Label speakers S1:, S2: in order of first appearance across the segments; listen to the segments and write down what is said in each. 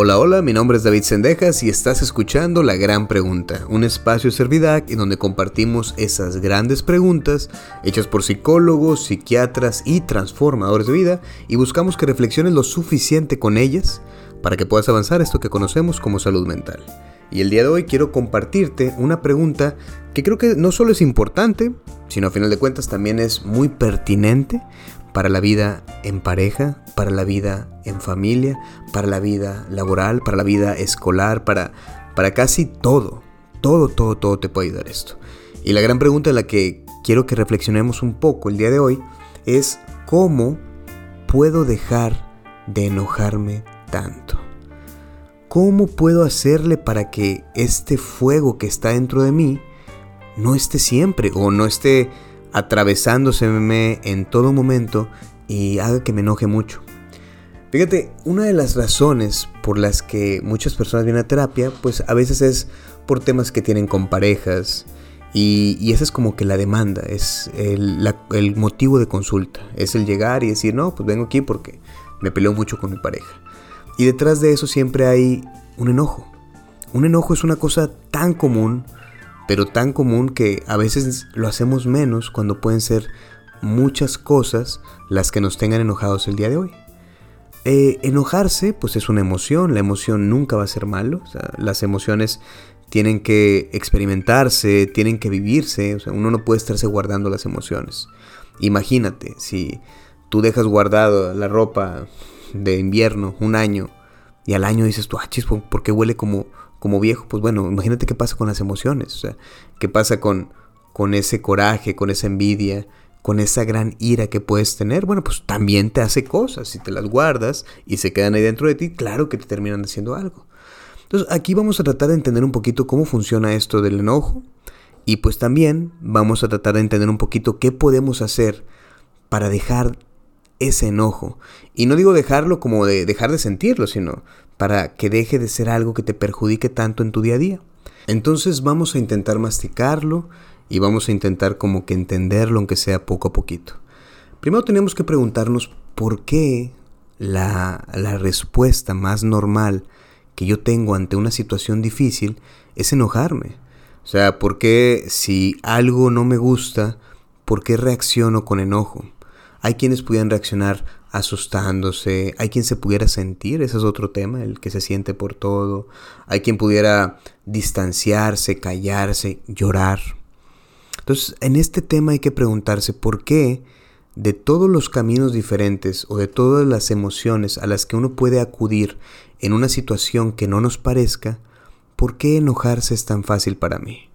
S1: Hola, hola, mi nombre es David Sendejas y estás escuchando La Gran Pregunta, un espacio Servidac en donde compartimos esas grandes preguntas hechas por psicólogos, psiquiatras y transformadores de vida y buscamos que reflexiones lo suficiente con ellas para que puedas avanzar esto que conocemos como salud mental. Y el día de hoy quiero compartirte una pregunta que creo que no solo es importante, sino a final de cuentas también es muy pertinente para la vida en pareja, para la vida en familia, para la vida laboral, para la vida escolar, para, para casi todo. Todo, todo, todo te puede ayudar esto. Y la gran pregunta en la que quiero que reflexionemos un poco el día de hoy es cómo puedo dejar de enojarme tanto. ¿Cómo puedo hacerle para que este fuego que está dentro de mí no esté siempre o no esté atravesándoseme en todo momento y haga que me enoje mucho? Fíjate, una de las razones por las que muchas personas vienen a terapia, pues a veces es por temas que tienen con parejas y, esa es como que la demanda, es el, el motivo de consulta, es el llegar y decir, no, pues vengo aquí porque me peleo mucho con mi pareja. Y detrás de eso siempre hay un enojo. Un enojo es una cosa tan común, pero tan común que a veces lo hacemos menos cuando pueden ser muchas cosas las que nos tengan enojados el día de hoy. Eh, enojarse, pues es una emoción, la emoción nunca va a ser malo, las emociones tienen que experimentarse, tienen que vivirse, o sea, uno no puede estarse guardando las emociones. Imagínate, si tú dejas guardado la ropa de invierno, un año, y al año dices tú, ah, chis, ¿por qué huele como, como viejo? Pues bueno, imagínate qué pasa con las emociones, o sea, qué pasa con, con ese coraje, con esa envidia, con esa gran ira que puedes tener, bueno, pues también te hace cosas, si te las guardas y se quedan ahí dentro de ti, claro que te terminan haciendo algo. Entonces aquí vamos a tratar de entender un poquito cómo funciona esto del enojo y pues también vamos a tratar de entender un poquito qué podemos hacer para dejar ese enojo. Y no digo dejarlo como de dejar de sentirlo, sino para que deje de ser algo que te perjudique tanto en tu día a día. Entonces vamos a intentar masticarlo y vamos a intentar como que entenderlo aunque sea poco a poquito. Primero tenemos que preguntarnos por qué la, la respuesta más normal que yo tengo ante una situación difícil es enojarme. O sea, ¿por qué si algo no me gusta, por qué reacciono con enojo? Hay quienes pudieran reaccionar asustándose, hay quien se pudiera sentir, ese es otro tema, el que se siente por todo, hay quien pudiera distanciarse, callarse, llorar. Entonces, en este tema hay que preguntarse por qué de todos los caminos diferentes o de todas las emociones a las que uno puede acudir en una situación que no nos parezca, ¿por qué enojarse es tan fácil para mí?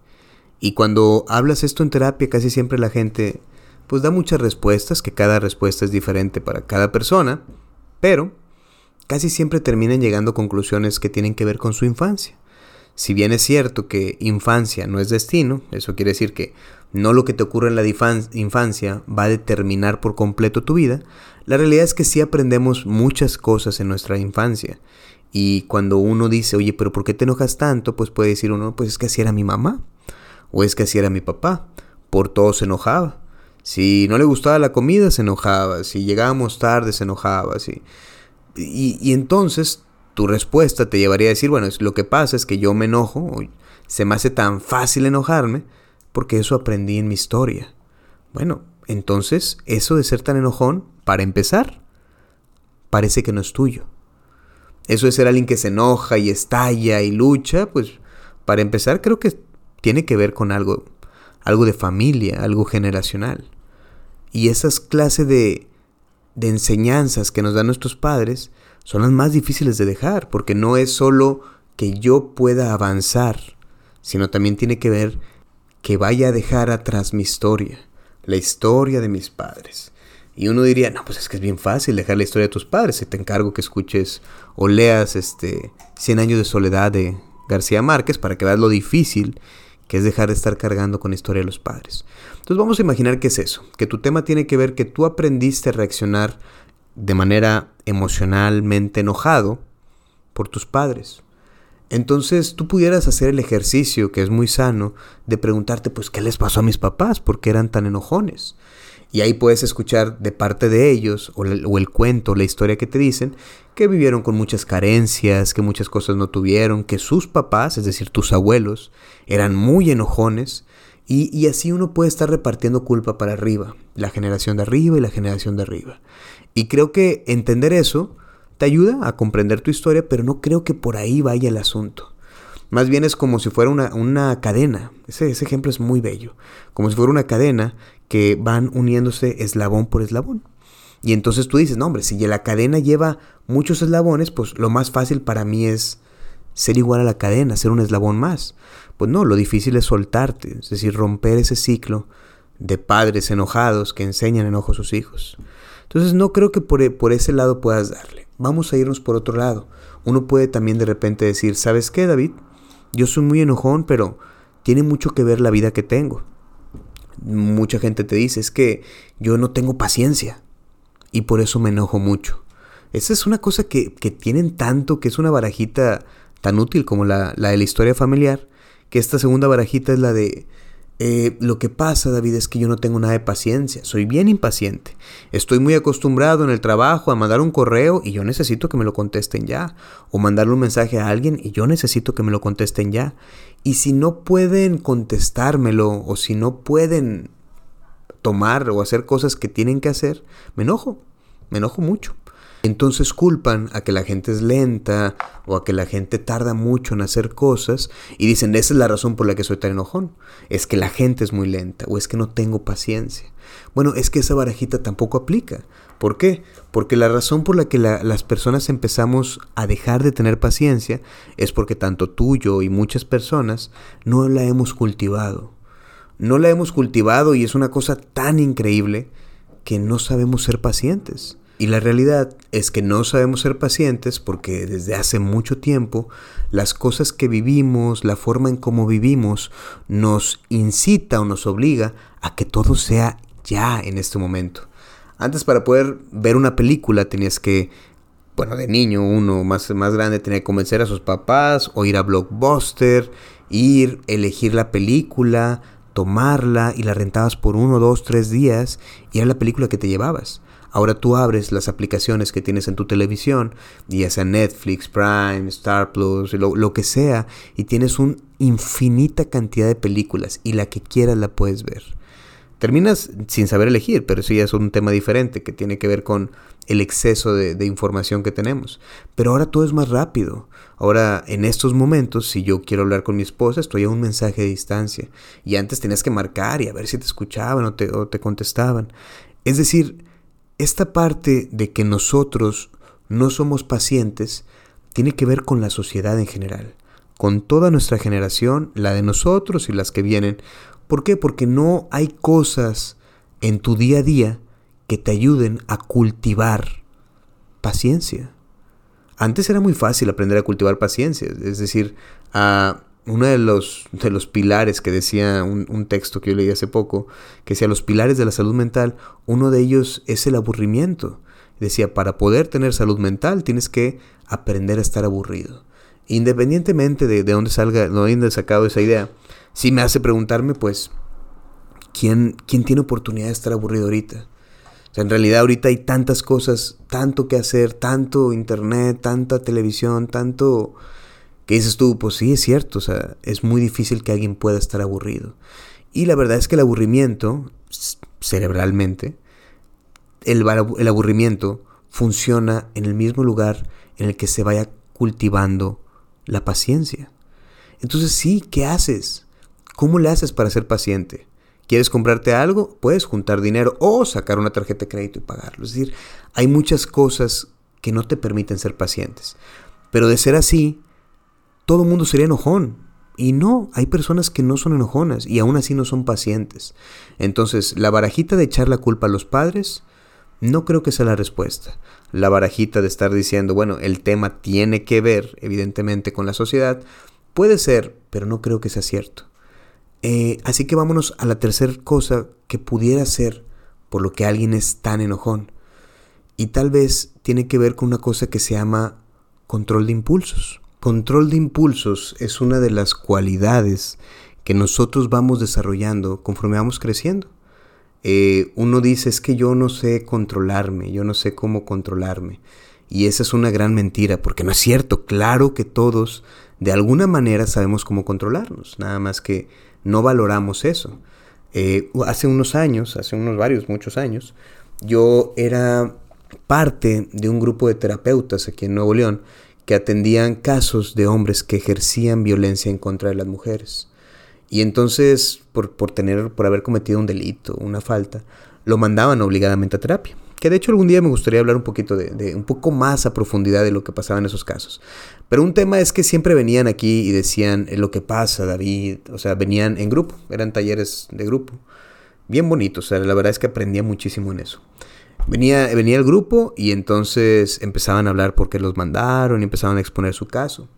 S1: Y cuando hablas esto en terapia, casi siempre la gente pues da muchas respuestas, que cada respuesta es diferente para cada persona, pero casi siempre terminan llegando a conclusiones que tienen que ver con su infancia. Si bien es cierto que infancia no es destino, eso quiere decir que no lo que te ocurre en la infancia va a determinar por completo tu vida, la realidad es que sí aprendemos muchas cosas en nuestra infancia. Y cuando uno dice, oye, pero ¿por qué te enojas tanto? Pues puede decir uno, pues es que así era mi mamá, o es que así era mi papá, por todo se enojaba. Si no le gustaba la comida, se enojaba. Si llegábamos tarde, se enojaba. Y, y entonces tu respuesta te llevaría a decir, bueno, lo que pasa es que yo me enojo, se me hace tan fácil enojarme, porque eso aprendí en mi historia. Bueno, entonces eso de ser tan enojón, para empezar, parece que no es tuyo. Eso de ser alguien que se enoja y estalla y lucha, pues para empezar creo que tiene que ver con algo, algo de familia, algo generacional. Y esas clases de, de enseñanzas que nos dan nuestros padres son las más difíciles de dejar, porque no es solo que yo pueda avanzar, sino también tiene que ver que vaya a dejar atrás mi historia, la historia de mis padres. Y uno diría, no, pues es que es bien fácil dejar la historia de tus padres. Si te encargo que escuches o leas este 100 años de soledad de García Márquez para que veas lo difícil que es dejar de estar cargando con la historia de los padres. Entonces vamos a imaginar que es eso, que tu tema tiene que ver que tú aprendiste a reaccionar de manera emocionalmente enojado por tus padres. Entonces tú pudieras hacer el ejercicio, que es muy sano, de preguntarte, pues, ¿qué les pasó a mis papás? ¿Por qué eran tan enojones? Y ahí puedes escuchar de parte de ellos, o, el cuento, la historia que te dicen, que vivieron con muchas carencias, que muchas cosas no tuvieron, que sus papás, es decir, tus abuelos, eran muy enojones, y, así uno puede estar repartiendo culpa para arriba, la generación de arriba y la generación de arriba. Y creo que entender eso te ayuda a comprender tu historia, pero no creo que por ahí vaya el asunto. Más bien es como si fuera una, una cadena. Ese, ese, ejemplo es muy bello. Como si fuera una cadena que van uniéndose eslabón por eslabón. Y entonces tú dices, no hombre, si la cadena lleva muchos eslabones, pues lo más fácil para mí es ser igual a la cadena, ser un eslabón más. Pues no, lo difícil es soltarte, es decir, romper ese ciclo de padres enojados que enseñan enojo a sus hijos. Entonces no creo que por, por ese lado puedas darle. Vamos a irnos por otro lado. Uno puede también de repente decir, ¿sabes qué, David? Yo soy muy enojón, pero tiene mucho que ver la vida que tengo. Mucha gente te dice, es que yo no tengo paciencia y por eso me enojo mucho. Esa es una cosa que, tienen tanto, que es una barajita tan útil como la, la de la historia familiar, que esta segunda barajita es la de eh, lo que pasa, David, es que yo no tengo nada de paciencia, soy bien impaciente. Estoy muy acostumbrado en el trabajo a mandar un correo y yo necesito que me lo contesten ya. O mandarle un mensaje a alguien y yo necesito que me lo contesten ya. Y si no pueden contestármelo o si no pueden tomar o hacer cosas que tienen que hacer, me enojo, me enojo mucho. Entonces culpan a que la gente es lenta o a que la gente tarda mucho en hacer cosas y dicen, esa es la razón por la que soy tan enojón. Es que la gente es muy lenta o es que no tengo paciencia. Bueno, es que esa barajita tampoco aplica. ¿Por qué? Porque la razón por la que las personas empezamos a dejar de tener paciencia es porque tanto tú, yo y muchas personas no la hemos cultivado. No la hemos cultivado y es una cosa tan increíble que no sabemos ser pacientes. Y la realidad es que no sabemos ser pacientes porque desde hace mucho tiempo las cosas que vivimos, la forma en cómo vivimos, nos incita o nos obliga a que todo sea ya en este momento. Antes para poder ver una película tenías que, bueno, de niño uno más, más grande tenía que convencer a sus papás o ir a Blockbuster, ir, elegir la película, tomarla y la rentabas por uno, dos, tres días y era la película que te llevabas. Ahora tú abres las aplicaciones que tienes en tu televisión, ya sea Netflix, Prime, Star Plus, lo, lo que sea, y tienes una infinita cantidad de películas y la que quieras la puedes ver. Terminas sin saber elegir, pero eso ya es un tema diferente que tiene que ver con el exceso de, de, información que tenemos. Pero ahora todo es más rápido. Ahora, en estos momentos, si yo quiero hablar con mi esposa, estoy a un mensaje de distancia. Y antes tenías que marcar y a ver si te escuchaban o te, o te contestaban. Es decir, esta parte de que nosotros no somos pacientes tiene que ver con la sociedad en general, con toda nuestra generación, la de nosotros y las que vienen. ¿Por qué? Porque no hay cosas en tu día a día que te ayuden a cultivar paciencia. Antes era muy fácil aprender a cultivar paciencia, es decir, a uno de los, de los pilares que decía un, texto que yo leí hace poco, que decía los pilares de la salud mental, uno de ellos es el aburrimiento. Decía, para poder tener salud mental tienes que aprender a estar aburrido. Independientemente de, de dónde salga, de dónde he sacado esa idea, sí me hace preguntarme, pues, ¿quién, ¿quién tiene oportunidad de estar aburrido ahorita? O sea, en realidad ahorita hay tantas cosas, tanto que hacer, tanto internet, tanta televisión, tanto ¿Qué dices tú? Pues sí, es cierto, o sea, es muy difícil que alguien pueda estar aburrido. Y la verdad es que el aburrimiento, cerebralmente, el, el aburrimiento funciona en el mismo lugar en el que se vaya cultivando la paciencia. Entonces sí, ¿qué haces? ¿Cómo le haces para ser paciente? ¿Quieres comprarte algo? Puedes juntar dinero o sacar una tarjeta de crédito y pagarlo. Es decir, hay muchas cosas que no te permiten ser pacientes. Pero de ser así, todo el mundo sería enojón. Y no, hay personas que no son enojonas y aún así no son pacientes. Entonces, la barajita de echar la culpa a los padres, no creo que sea la respuesta. La barajita de estar diciendo, bueno, el tema tiene que ver, evidentemente, con la sociedad, puede ser, pero no creo que sea cierto. Eh, así que vámonos a la tercera cosa que pudiera ser por lo que alguien es tan enojón. Y tal vez tiene que ver con una cosa que se llama control de impulsos. Control de impulsos es una de las cualidades que nosotros vamos desarrollando conforme vamos creciendo. eh, uno dice es que yo no sé controlarme, yo no sé cómo controlarme. Y esa es una gran mentira, porque no es cierto. Claro que todos, de alguna manera, sabemos cómo controlarnos, nada más que no valoramos eso. Eh, hace unos años, hace unos varios, muchos años, yo era parte de un grupo de terapeutas aquí en Nuevo León que atendían casos de hombres que ejercían violencia en contra de las mujeres. Y entonces, por, por, tener, por haber cometido un delito, una falta, lo mandaban obligadamente a terapia. Que de hecho algún día me gustaría hablar un poquito de, un poco más a profundidad de lo que pasaba en esos casos. Pero un tema es que siempre venían aquí y decían lo que pasa, David. O sea, venían en grupo, eran talleres de grupo. Bien bonitos, o sea, la verdad es que aprendía muchísimo en eso. Venía, venía el grupo y entonces empezaban a hablar por qué los mandaron y empezaban a exponer su caso.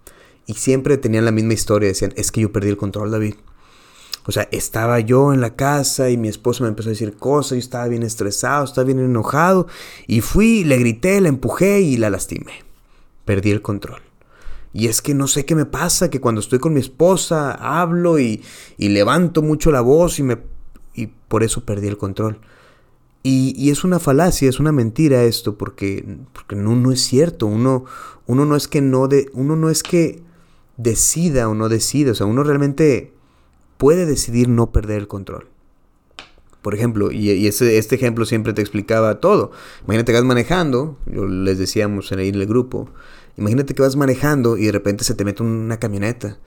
S1: Y siempre tenían la misma historia, decían, es que yo perdí el control, David. O sea, estaba yo en la casa y mi esposo me empezó a decir cosas, yo estaba bien estresado, estaba bien enojado y fui, le grité, la empujé y la lastimé. Perdí el control. Y es que no sé qué me pasa, que cuando estoy con mi esposa hablo y, y levanto mucho la voz y, me, y por eso perdí el control. Y, y, es una falacia, es una mentira esto, porque, porque no, no es cierto. Uno, uno no es que no de, uno no es que decida o no decida. O sea, uno realmente puede decidir no perder el control. Por ejemplo, y, ese, este ejemplo siempre te explicaba todo. Imagínate que vas manejando, yo les decíamos en el grupo, imagínate que vas manejando y de repente se te mete una camioneta.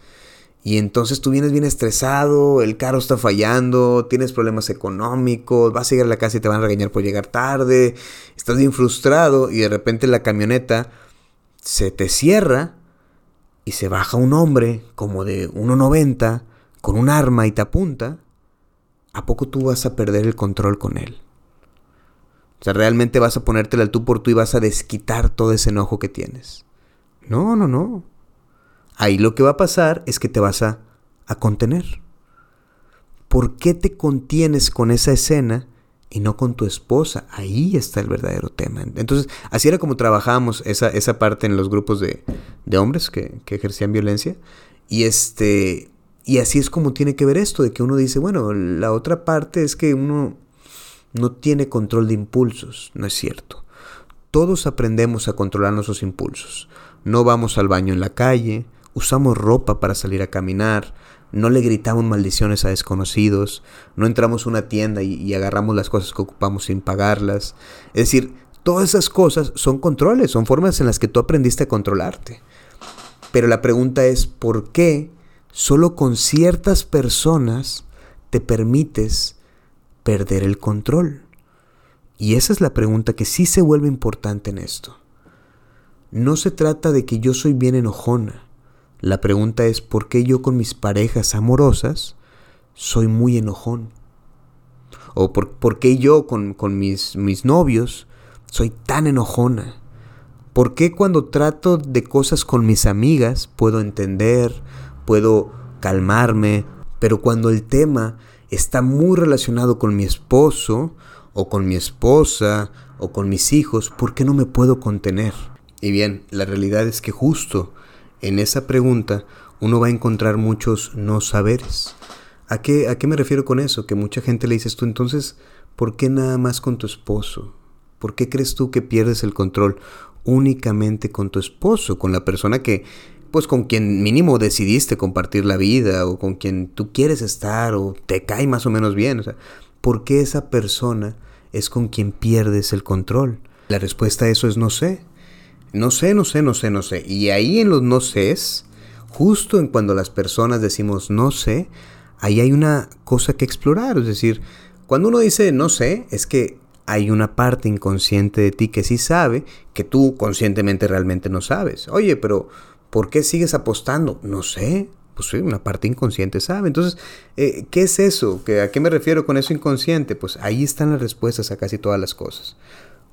S1: Y entonces tú vienes bien estresado, el carro está fallando, tienes problemas económicos, vas a llegar a la casa y te van a regañar por llegar tarde, estás bien frustrado y de repente la camioneta se te cierra y se baja un hombre como de 1,90 con un arma y te apunta, ¿a poco tú vas a perder el control con él? O sea, realmente vas a ponértela al tú por tú y vas a desquitar todo ese enojo que tienes. No, no, no. Ahí lo que va a pasar es que te vas a, a contener. ¿Por qué te contienes con esa escena y no con tu esposa? Ahí está el verdadero tema. Entonces, así era como trabajábamos esa, esa parte en los grupos de, de hombres que, que ejercían violencia. Y este, y así es como tiene que ver esto, de que uno dice, bueno, la otra parte es que uno no tiene control de impulsos, no es cierto. Todos aprendemos a controlar nuestros impulsos. No vamos al baño en la calle, usamos ropa para salir a caminar, no le gritamos maldiciones a desconocidos, no entramos a una tienda y, agarramos las cosas que ocupamos sin pagarlas. Es decir, todas esas cosas son controles, son formas en las que tú aprendiste a controlarte. Pero la pregunta es, ¿por qué Solo con ciertas personas te permites perder el control. Y esa es la pregunta que sí se vuelve importante en esto. No se trata de que yo soy bien enojona. La pregunta es por qué yo con mis parejas amorosas soy muy enojón. O por, por qué yo con, con mis, mis novios soy tan enojona. ¿Por qué cuando trato de cosas con mis amigas puedo entender, puedo calmarme, pero cuando el tema está muy relacionado con mi esposo o con mi esposa o con mis hijos, ¿por qué no me puedo contener? Y bien, la realidad es que justo en esa pregunta uno va a encontrar muchos no saberes. ¿A qué, ¿A qué me refiero con eso? Que mucha gente le dices tú, entonces, ¿por qué nada más con tu esposo? ¿Por qué crees tú que pierdes el control únicamente con tu esposo, con la persona que pues con quien mínimo decidiste compartir la vida o con quien tú quieres estar o te cae más o menos bien. ¿por qué esa persona es con quien pierdes el control? La respuesta a eso es no sé. No sé, no sé, no sé, no sé. Y ahí en los no sé, justo en cuando las personas decimos no sé, ahí hay una cosa que explorar. Es decir, cuando uno dice no sé, es que hay una parte inconsciente de ti que sí sabe, que tú conscientemente realmente no sabes. Oye, pero ¿Por qué sigues apostando? No sé. Pues sí, una parte inconsciente sabe. Entonces, eh, ¿qué es eso? ¿A qué me refiero con eso inconsciente? Pues ahí están las respuestas a casi todas las cosas.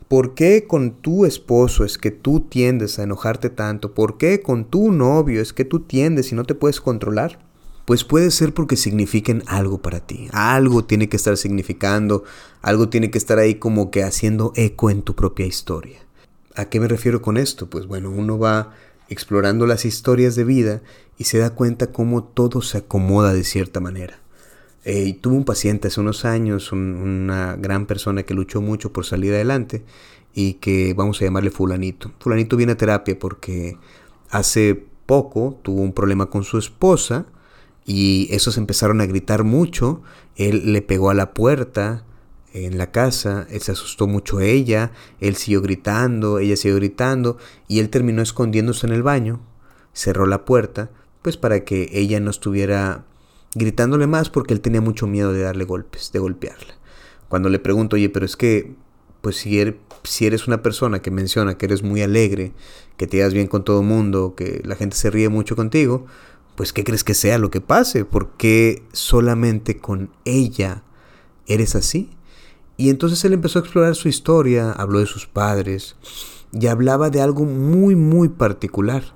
S1: ¿Por qué con tu esposo es que tú tiendes a enojarte tanto? ¿Por qué con tu novio es que tú tiendes y no te puedes controlar? Pues puede ser porque signifiquen algo para ti. Algo tiene que estar significando, algo tiene que estar ahí como que haciendo eco en tu propia historia. ¿A qué me refiero con esto? Pues bueno, uno va explorando las historias de vida y se da cuenta cómo todo se acomoda de cierta manera. Eh, tuve un paciente hace unos años, una gran persona que luchó mucho por salir adelante y que vamos a llamarle fulanito. Fulanito viene a terapia porque hace poco tuvo un problema con su esposa y esos empezaron a gritar mucho. Él le pegó a la puerta en la casa, él se asustó mucho ella, él siguió gritando, ella siguió gritando y él terminó escondiéndose en el baño, cerró la puerta, pues para que ella no estuviera gritándole más porque él tenía mucho miedo de darle golpes, de golpearla. Cuando le pregunto, oye, pero es que, pues si eres, si eres una persona que menciona que eres muy alegre, que te das bien con todo el mundo, que la gente se ríe mucho contigo, pues ¿qué crees que sea lo que pase? ¿Por qué solamente con ella eres así? Y entonces él empezó a explorar su historia, habló de sus padres y hablaba de algo muy, muy particular.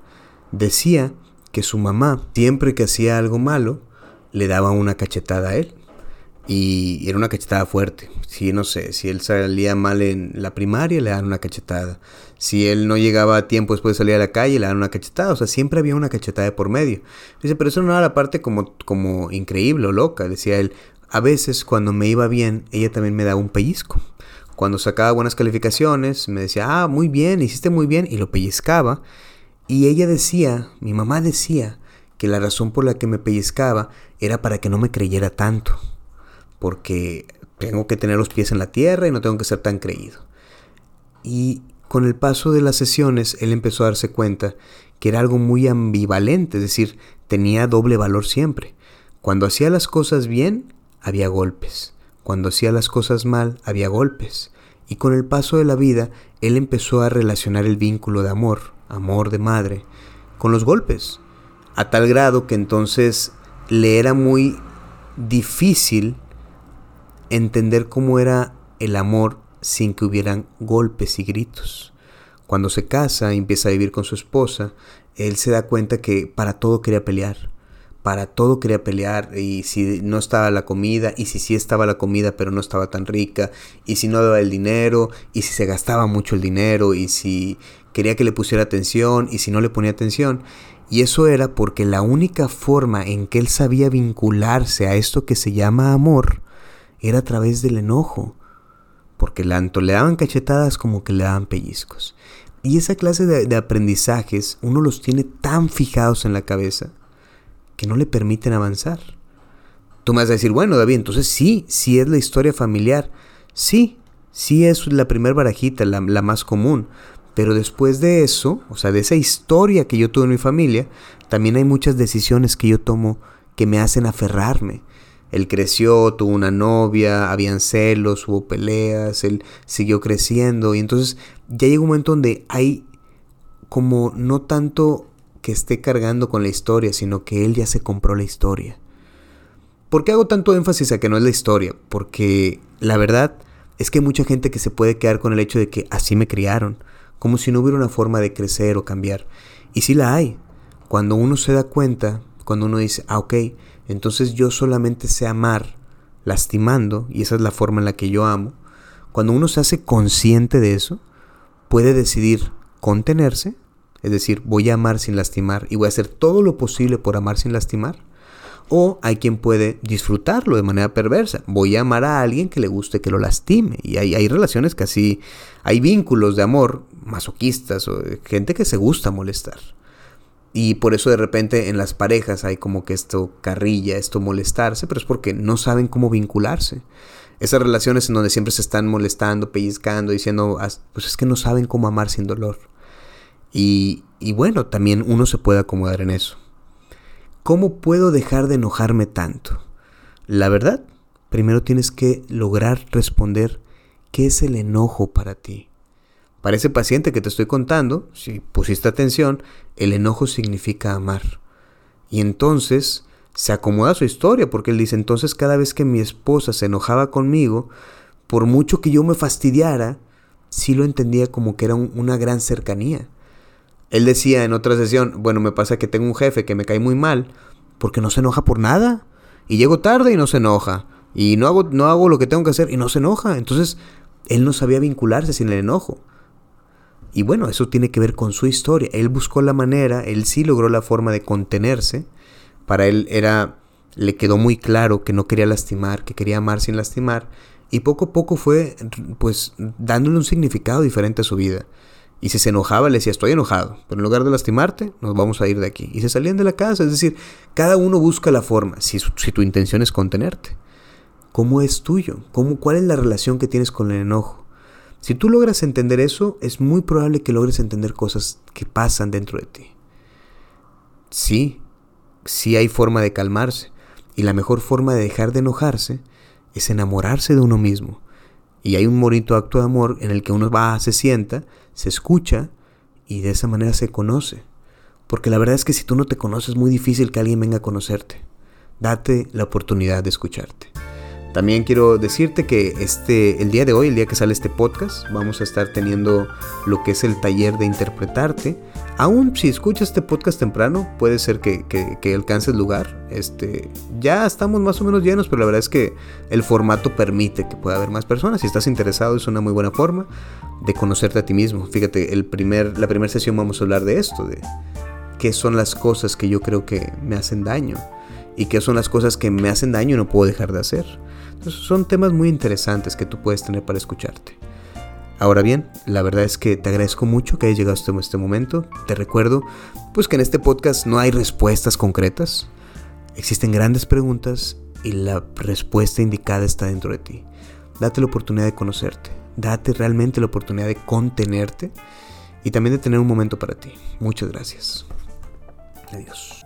S1: Decía que su mamá, siempre que hacía algo malo, le daba una cachetada a él. Y era una cachetada fuerte. Si no sé, si él salía mal en la primaria, le daban una cachetada. Si él no llegaba a tiempo después de salir a la calle, le daban una cachetada. O sea, siempre había una cachetada de por medio. Dice, pero eso no era la parte como, como increíble o loca. Decía él, a veces cuando me iba bien, ella también me daba un pellizco. Cuando sacaba buenas calificaciones, me decía, ah, muy bien, hiciste muy bien, y lo pellizcaba. Y ella decía, mi mamá decía, que la razón por la que me pellizcaba era para que no me creyera tanto porque tengo que tener los pies en la tierra y no tengo que ser tan creído. Y con el paso de las sesiones, él empezó a darse cuenta que era algo muy ambivalente, es decir, tenía doble valor siempre. Cuando hacía las cosas bien, había golpes. Cuando hacía las cosas mal, había golpes. Y con el paso de la vida, él empezó a relacionar el vínculo de amor, amor de madre, con los golpes. A tal grado que entonces le era muy difícil entender cómo era el amor sin que hubieran golpes y gritos. Cuando se casa y empieza a vivir con su esposa, él se da cuenta que para todo quería pelear. Para todo quería pelear y si no estaba la comida y si sí estaba la comida pero no estaba tan rica y si no daba el dinero y si se gastaba mucho el dinero y si quería que le pusiera atención y si no le ponía atención. Y eso era porque la única forma en que él sabía vincularse a esto que se llama amor era a través del enojo, porque tanto le daban cachetadas como que le daban pellizcos. Y esa clase de, aprendizajes uno los tiene tan fijados en la cabeza que no le permiten avanzar. Tú me vas a decir, bueno, David, entonces sí, sí es la historia familiar. Sí, sí es la primer barajita, la, la más común. Pero después de eso, o sea, de esa historia que yo tuve en mi familia, también hay muchas decisiones que yo tomo que me hacen aferrarme, él creció, tuvo una novia, habían celos, hubo peleas, él siguió creciendo y entonces ya llega un momento donde hay como no tanto que esté cargando con la historia, sino que él ya se compró la historia. ¿Por qué hago tanto énfasis a que no es la historia? Porque la verdad es que hay mucha gente que se puede quedar con el hecho de que así me criaron, como si no hubiera una forma de crecer o cambiar. Y sí la hay. Cuando uno se da cuenta, cuando uno dice, ah, ok, entonces yo solamente sé amar lastimando, y esa es la forma en la que yo amo. Cuando uno se hace consciente de eso, puede decidir contenerse, es decir, voy a amar sin lastimar y voy a hacer todo lo posible por amar sin lastimar. O hay quien puede disfrutarlo de manera perversa. Voy a amar a alguien que le guste que lo lastime. Y hay, hay relaciones que así, hay vínculos de amor masoquistas o gente que se gusta molestar. Y por eso de repente en las parejas hay como que esto carrilla, esto molestarse, pero es porque no saben cómo vincularse. Esas relaciones en donde siempre se están molestando, pellizcando, diciendo, pues es que no saben cómo amar sin dolor. Y, y bueno, también uno se puede acomodar en eso. ¿Cómo puedo dejar de enojarme tanto? La verdad, primero tienes que lograr responder qué es el enojo para ti. Para ese paciente que te estoy contando, si pusiste atención, el enojo significa amar. Y entonces se acomoda su historia, porque él dice, entonces cada vez que mi esposa se enojaba conmigo, por mucho que yo me fastidiara, sí lo entendía como que era una gran cercanía. Él decía en otra sesión, bueno, me pasa que tengo un jefe que me cae muy mal, porque no se enoja por nada. Y llego tarde y no se enoja. Y no hago, no hago lo que tengo que hacer y no se enoja. Entonces, él no sabía vincularse sin el enojo. Y bueno, eso tiene que ver con su historia. Él buscó la manera, él sí logró la forma de contenerse. Para él era le quedó muy claro que no quería lastimar, que quería amar sin lastimar, y poco a poco fue pues dándole un significado diferente a su vida. Y si se enojaba, le decía, estoy enojado, pero en lugar de lastimarte, nos vamos a ir de aquí. Y se salían de la casa, es decir, cada uno busca la forma, si, si tu intención es contenerte. ¿Cómo es tuyo? ¿Cómo, ¿Cuál es la relación que tienes con el enojo? Si tú logras entender eso, es muy probable que logres entender cosas que pasan dentro de ti. Sí, sí hay forma de calmarse, y la mejor forma de dejar de enojarse es enamorarse de uno mismo. Y hay un bonito acto de amor en el que uno va, se sienta, se escucha y de esa manera se conoce. Porque la verdad es que si tú no te conoces es muy difícil que alguien venga a conocerte. Date la oportunidad de escucharte. También quiero decirte que este, el día de hoy, el día que sale este podcast, vamos a estar teniendo lo que es el taller de interpretarte. Aún si escuchas este podcast temprano, puede ser que, que, alcances lugar. Este, ya estamos más o menos llenos, pero la verdad es que el formato permite que pueda haber más personas. Si estás interesado, es una muy buena forma de conocerte a ti mismo. Fíjate, el primer, la primera sesión vamos a hablar de esto, de qué son las cosas que yo creo que me hacen daño y qué son las cosas que me hacen daño y no puedo dejar de hacer son temas muy interesantes que tú puedes tener para escucharte. Ahora bien, la verdad es que te agradezco mucho que hayas llegado hasta este momento. Te recuerdo, pues que en este podcast no hay respuestas concretas. Existen grandes preguntas y la respuesta indicada está dentro de ti. Date la oportunidad de conocerte. Date realmente la oportunidad de contenerte y también de tener un momento para ti. Muchas gracias. Adiós.